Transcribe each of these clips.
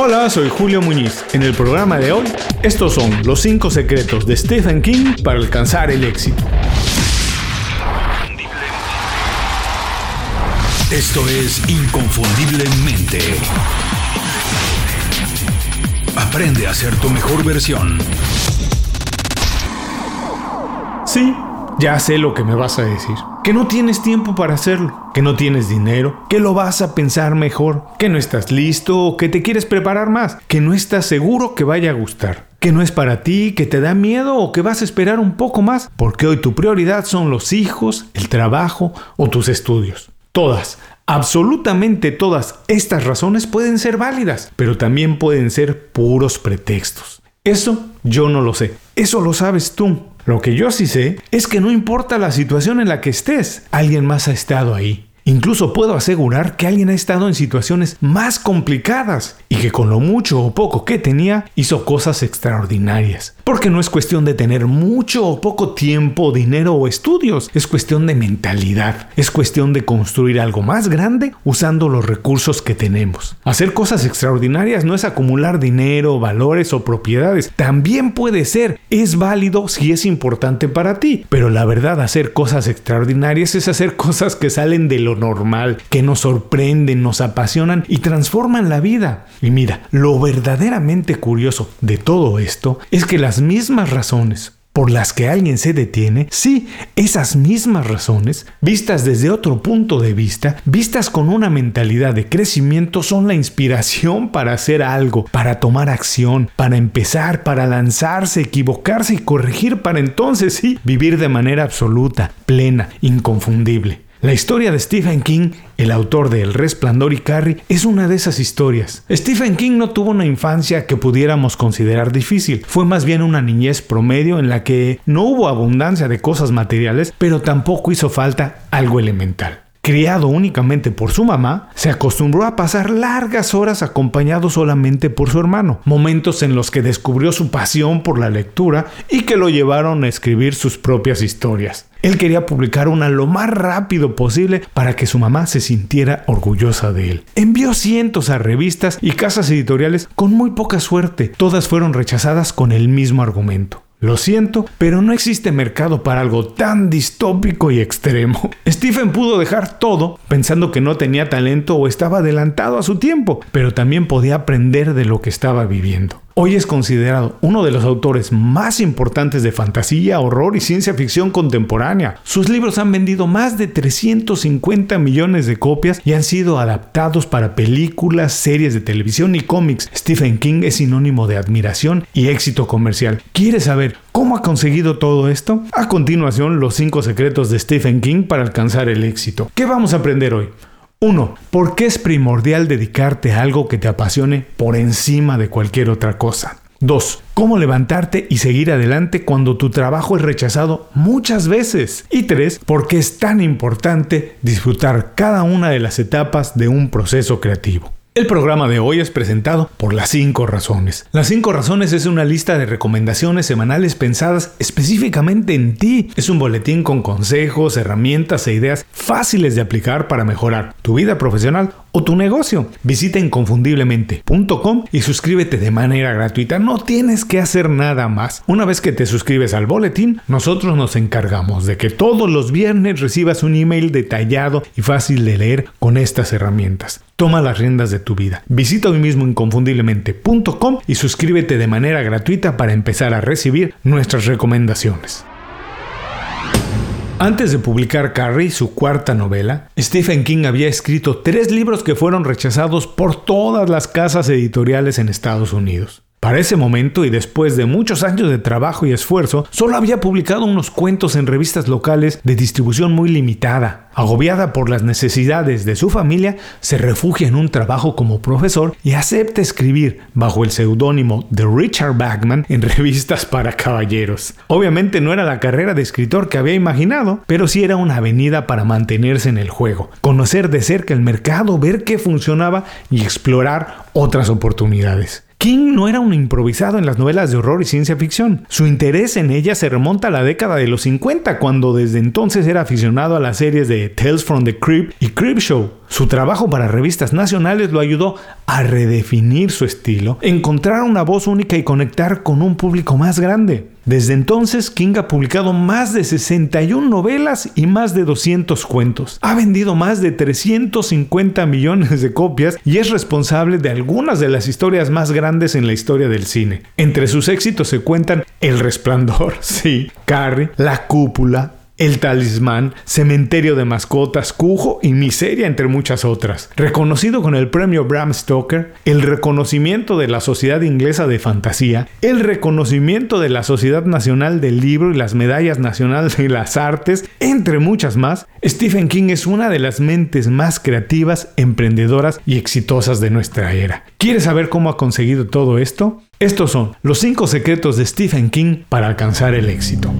Hola, soy Julio Muñiz. En el programa de hoy, estos son los 5 secretos de Stephen King para alcanzar el éxito. Esto es Inconfundiblemente. Aprende a ser tu mejor versión. Sí, ya sé lo que me vas a decir. Que no tienes tiempo para hacerlo, que no tienes dinero, que lo vas a pensar mejor, que no estás listo que te quieres preparar más, que no estás seguro que vaya a gustar, que no es para ti, que te da miedo o que vas a esperar un poco más, porque hoy tu prioridad son los hijos, el trabajo o tus estudios. Todas, absolutamente todas estas razones pueden ser válidas, pero también pueden ser puros pretextos. Eso yo no lo sé, eso lo sabes tú. Lo que yo sí sé es que no importa la situación en la que estés, alguien más ha estado ahí. Incluso puedo asegurar que alguien ha estado en situaciones más complicadas y que con lo mucho o poco que tenía hizo cosas extraordinarias. Porque no es cuestión de tener mucho o poco tiempo, dinero o estudios, es cuestión de mentalidad, es cuestión de construir algo más grande usando los recursos que tenemos. Hacer cosas extraordinarias no es acumular dinero, valores o propiedades, también puede ser, es válido si es importante para ti, pero la verdad hacer cosas extraordinarias es hacer cosas que salen de lo normal, que nos sorprenden, nos apasionan y transforman la vida. Y mira, lo verdaderamente curioso de todo esto es que las mismas razones por las que alguien se detiene, sí, esas mismas razones, vistas desde otro punto de vista, vistas con una mentalidad de crecimiento, son la inspiración para hacer algo, para tomar acción, para empezar, para lanzarse, equivocarse y corregir para entonces, sí, vivir de manera absoluta, plena, inconfundible. La historia de Stephen King, el autor de El Resplandor y Carrie, es una de esas historias. Stephen King no tuvo una infancia que pudiéramos considerar difícil, fue más bien una niñez promedio en la que no hubo abundancia de cosas materiales, pero tampoco hizo falta algo elemental. Criado únicamente por su mamá, se acostumbró a pasar largas horas acompañado solamente por su hermano, momentos en los que descubrió su pasión por la lectura y que lo llevaron a escribir sus propias historias. Él quería publicar una lo más rápido posible para que su mamá se sintiera orgullosa de él. Envió cientos a revistas y casas editoriales con muy poca suerte. Todas fueron rechazadas con el mismo argumento. Lo siento, pero no existe mercado para algo tan distópico y extremo. Stephen pudo dejar todo pensando que no tenía talento o estaba adelantado a su tiempo, pero también podía aprender de lo que estaba viviendo. Hoy es considerado uno de los autores más importantes de fantasía, horror y ciencia ficción contemporánea. Sus libros han vendido más de 350 millones de copias y han sido adaptados para películas, series de televisión y cómics. Stephen King es sinónimo de admiración y éxito comercial. ¿Quieres saber cómo ha conseguido todo esto? A continuación, los 5 secretos de Stephen King para alcanzar el éxito. ¿Qué vamos a aprender hoy? 1. ¿Por qué es primordial dedicarte a algo que te apasione por encima de cualquier otra cosa? 2. ¿Cómo levantarte y seguir adelante cuando tu trabajo es rechazado muchas veces? Y 3. ¿Por qué es tan importante disfrutar cada una de las etapas de un proceso creativo? El programa de hoy es presentado por Las 5 Razones. Las 5 Razones es una lista de recomendaciones semanales pensadas específicamente en ti. Es un boletín con consejos, herramientas e ideas fáciles de aplicar para mejorar tu vida profesional tu negocio. Visita inconfundiblemente.com y suscríbete de manera gratuita. No tienes que hacer nada más. Una vez que te suscribes al boletín, nosotros nos encargamos de que todos los viernes recibas un email detallado y fácil de leer con estas herramientas. Toma las riendas de tu vida. Visita hoy mismo inconfundiblemente.com y suscríbete de manera gratuita para empezar a recibir nuestras recomendaciones. Antes de publicar Carrie, su cuarta novela, Stephen King había escrito tres libros que fueron rechazados por todas las casas editoriales en Estados Unidos. Para ese momento y después de muchos años de trabajo y esfuerzo, solo había publicado unos cuentos en revistas locales de distribución muy limitada. Agobiada por las necesidades de su familia, se refugia en un trabajo como profesor y acepta escribir bajo el seudónimo de Richard Bachman en revistas para caballeros. Obviamente no era la carrera de escritor que había imaginado, pero sí era una avenida para mantenerse en el juego, conocer de cerca el mercado, ver qué funcionaba y explorar otras oportunidades. King no era un improvisado en las novelas de horror y ciencia ficción. Su interés en ellas se remonta a la década de los 50, cuando desde entonces era aficionado a las series de Tales from the Crypt y Show. Su trabajo para revistas nacionales lo ayudó a redefinir su estilo, encontrar una voz única y conectar con un público más grande. Desde entonces, King ha publicado más de 61 novelas y más de 200 cuentos. Ha vendido más de 350 millones de copias y es responsable de algunas de las historias más grandes en la historia del cine. Entre sus éxitos se cuentan El Resplandor, sí, Carrie, La Cúpula, el Talismán, Cementerio de Mascotas, Cujo y Miseria, entre muchas otras. Reconocido con el premio Bram Stoker, el reconocimiento de la Sociedad Inglesa de Fantasía, el reconocimiento de la Sociedad Nacional del Libro y las Medallas Nacionales de las Artes, entre muchas más, Stephen King es una de las mentes más creativas, emprendedoras y exitosas de nuestra era. ¿Quieres saber cómo ha conseguido todo esto? Estos son los 5 secretos de Stephen King para alcanzar el éxito.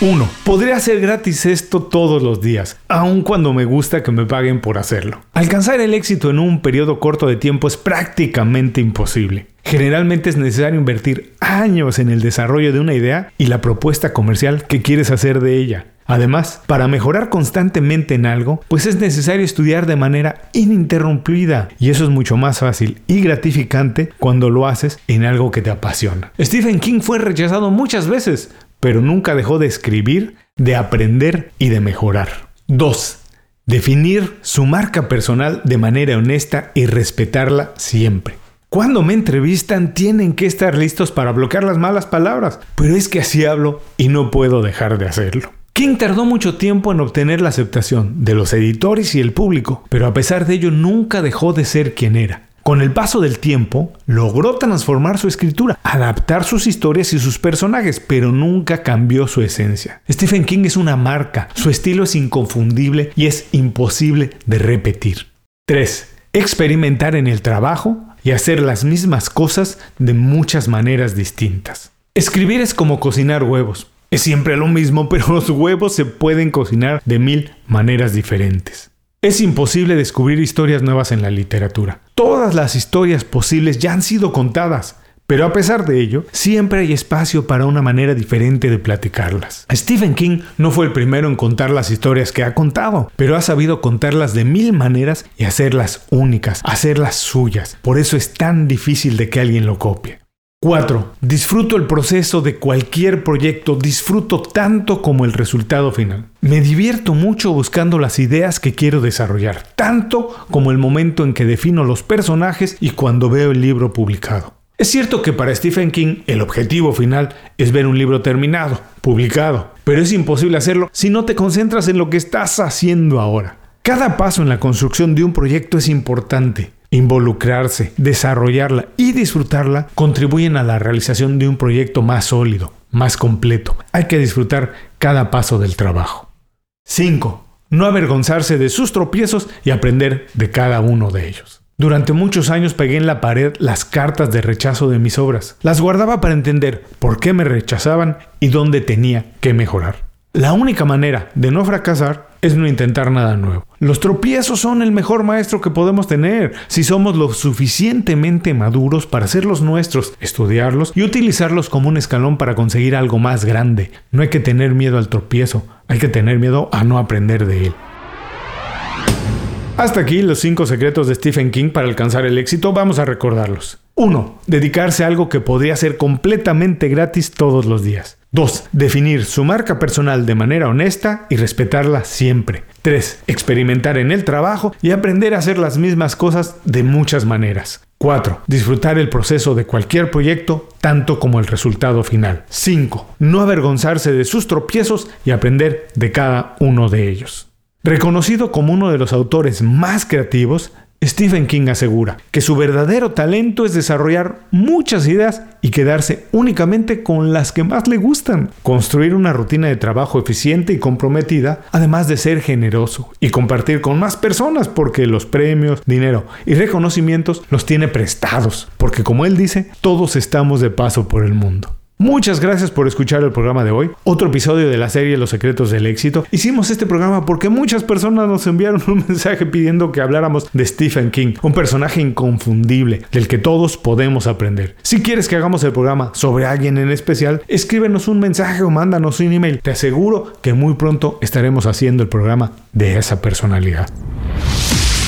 1. Podría hacer gratis esto todos los días, aun cuando me gusta que me paguen por hacerlo. Alcanzar el éxito en un periodo corto de tiempo es prácticamente imposible. Generalmente es necesario invertir años en el desarrollo de una idea y la propuesta comercial que quieres hacer de ella. Además, para mejorar constantemente en algo, pues es necesario estudiar de manera ininterrumpida y eso es mucho más fácil y gratificante cuando lo haces en algo que te apasiona. Stephen King fue rechazado muchas veces, pero nunca dejó de escribir, de aprender y de mejorar. 2. Definir su marca personal de manera honesta y respetarla siempre. Cuando me entrevistan tienen que estar listos para bloquear las malas palabras, pero es que así hablo y no puedo dejar de hacerlo. King tardó mucho tiempo en obtener la aceptación de los editores y el público, pero a pesar de ello nunca dejó de ser quien era. Con el paso del tiempo, logró transformar su escritura, adaptar sus historias y sus personajes, pero nunca cambió su esencia. Stephen King es una marca, su estilo es inconfundible y es imposible de repetir. 3. Experimentar en el trabajo y hacer las mismas cosas de muchas maneras distintas. Escribir es como cocinar huevos. Es siempre lo mismo, pero los huevos se pueden cocinar de mil maneras diferentes. Es imposible descubrir historias nuevas en la literatura. Todas las historias posibles ya han sido contadas. Pero a pesar de ello, siempre hay espacio para una manera diferente de platicarlas. Stephen King no fue el primero en contar las historias que ha contado, pero ha sabido contarlas de mil maneras y hacerlas únicas, hacerlas suyas. Por eso es tan difícil de que alguien lo copie. 4. Disfruto el proceso de cualquier proyecto, disfruto tanto como el resultado final. Me divierto mucho buscando las ideas que quiero desarrollar, tanto como el momento en que defino los personajes y cuando veo el libro publicado. Es cierto que para Stephen King el objetivo final es ver un libro terminado, publicado, pero es imposible hacerlo si no te concentras en lo que estás haciendo ahora. Cada paso en la construcción de un proyecto es importante, involucrarse, desarrollarla y disfrutarla contribuyen a la realización de un proyecto más sólido, más completo. Hay que disfrutar cada paso del trabajo. 5. No avergonzarse de sus tropiezos y aprender de cada uno de ellos. Durante muchos años pegué en la pared las cartas de rechazo de mis obras. Las guardaba para entender por qué me rechazaban y dónde tenía que mejorar. La única manera de no fracasar es no intentar nada nuevo. Los tropiezos son el mejor maestro que podemos tener si somos lo suficientemente maduros para hacerlos nuestros, estudiarlos y utilizarlos como un escalón para conseguir algo más grande. No hay que tener miedo al tropiezo, hay que tener miedo a no aprender de él. Hasta aquí los 5 secretos de Stephen King para alcanzar el éxito, vamos a recordarlos. 1. Dedicarse a algo que podría ser completamente gratis todos los días. 2. Definir su marca personal de manera honesta y respetarla siempre. 3. Experimentar en el trabajo y aprender a hacer las mismas cosas de muchas maneras. 4. Disfrutar el proceso de cualquier proyecto tanto como el resultado final. 5. No avergonzarse de sus tropiezos y aprender de cada uno de ellos. Reconocido como uno de los autores más creativos, Stephen King asegura que su verdadero talento es desarrollar muchas ideas y quedarse únicamente con las que más le gustan. Construir una rutina de trabajo eficiente y comprometida, además de ser generoso y compartir con más personas porque los premios, dinero y reconocimientos los tiene prestados, porque como él dice, todos estamos de paso por el mundo. Muchas gracias por escuchar el programa de hoy, otro episodio de la serie Los secretos del éxito. Hicimos este programa porque muchas personas nos enviaron un mensaje pidiendo que habláramos de Stephen King, un personaje inconfundible del que todos podemos aprender. Si quieres que hagamos el programa sobre alguien en especial, escríbenos un mensaje o mándanos un email. Te aseguro que muy pronto estaremos haciendo el programa de esa personalidad.